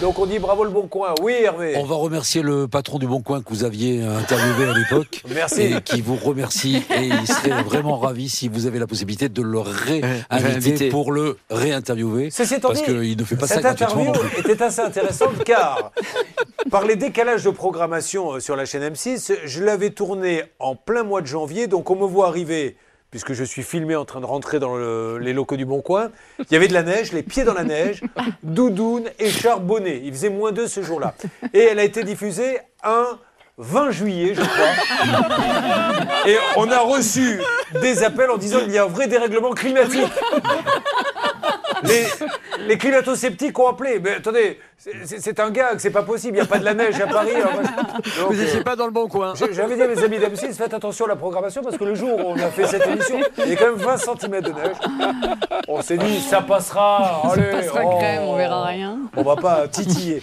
Donc on dit bravo le Bon Coin. Oui, Hervé. On va remercier le patron du Bon Coin que vous aviez interviewé à l'époque. Merci. Et qui vous remercie. Et il serait vraiment ravi si vous avez la possibilité de le réinviter pour le réinterviewer. Ceci étant Parce qu'il ne fait pas ça cette interview était assez intéressante car, par les décalages de programmation euh, sur la chaîne M6, je l'avais tourné en plein mois de janvier, donc on me voit arriver, puisque je suis filmé en train de rentrer dans le- les locaux du Bon Coin. Il y avait de la neige, les pieds dans la neige, doudoune et charbonné. Il faisait moins 2 ce jour-là. Et elle a été diffusée un 20 juillet, je crois. Et on a reçu des appels en disant qu'il y a un vrai dérèglement climatique. Les, les climato-sceptiques ont appelé. Mais attendez, c'est- un gag, c'est pas possible. Il n'y a pas de la neige à Paris. donc, Vous euh, n'étiez pas dans le bon coin. j'ai- J'avais dit à mes amis d'M6, faites attention à la programmation parce que le jour où on a fait cette émission, il y a quand même 20 cm de neige. On s'est dit, ça passera. Allez, Ça passera oh, crème, on verra rien. On va pas titiller.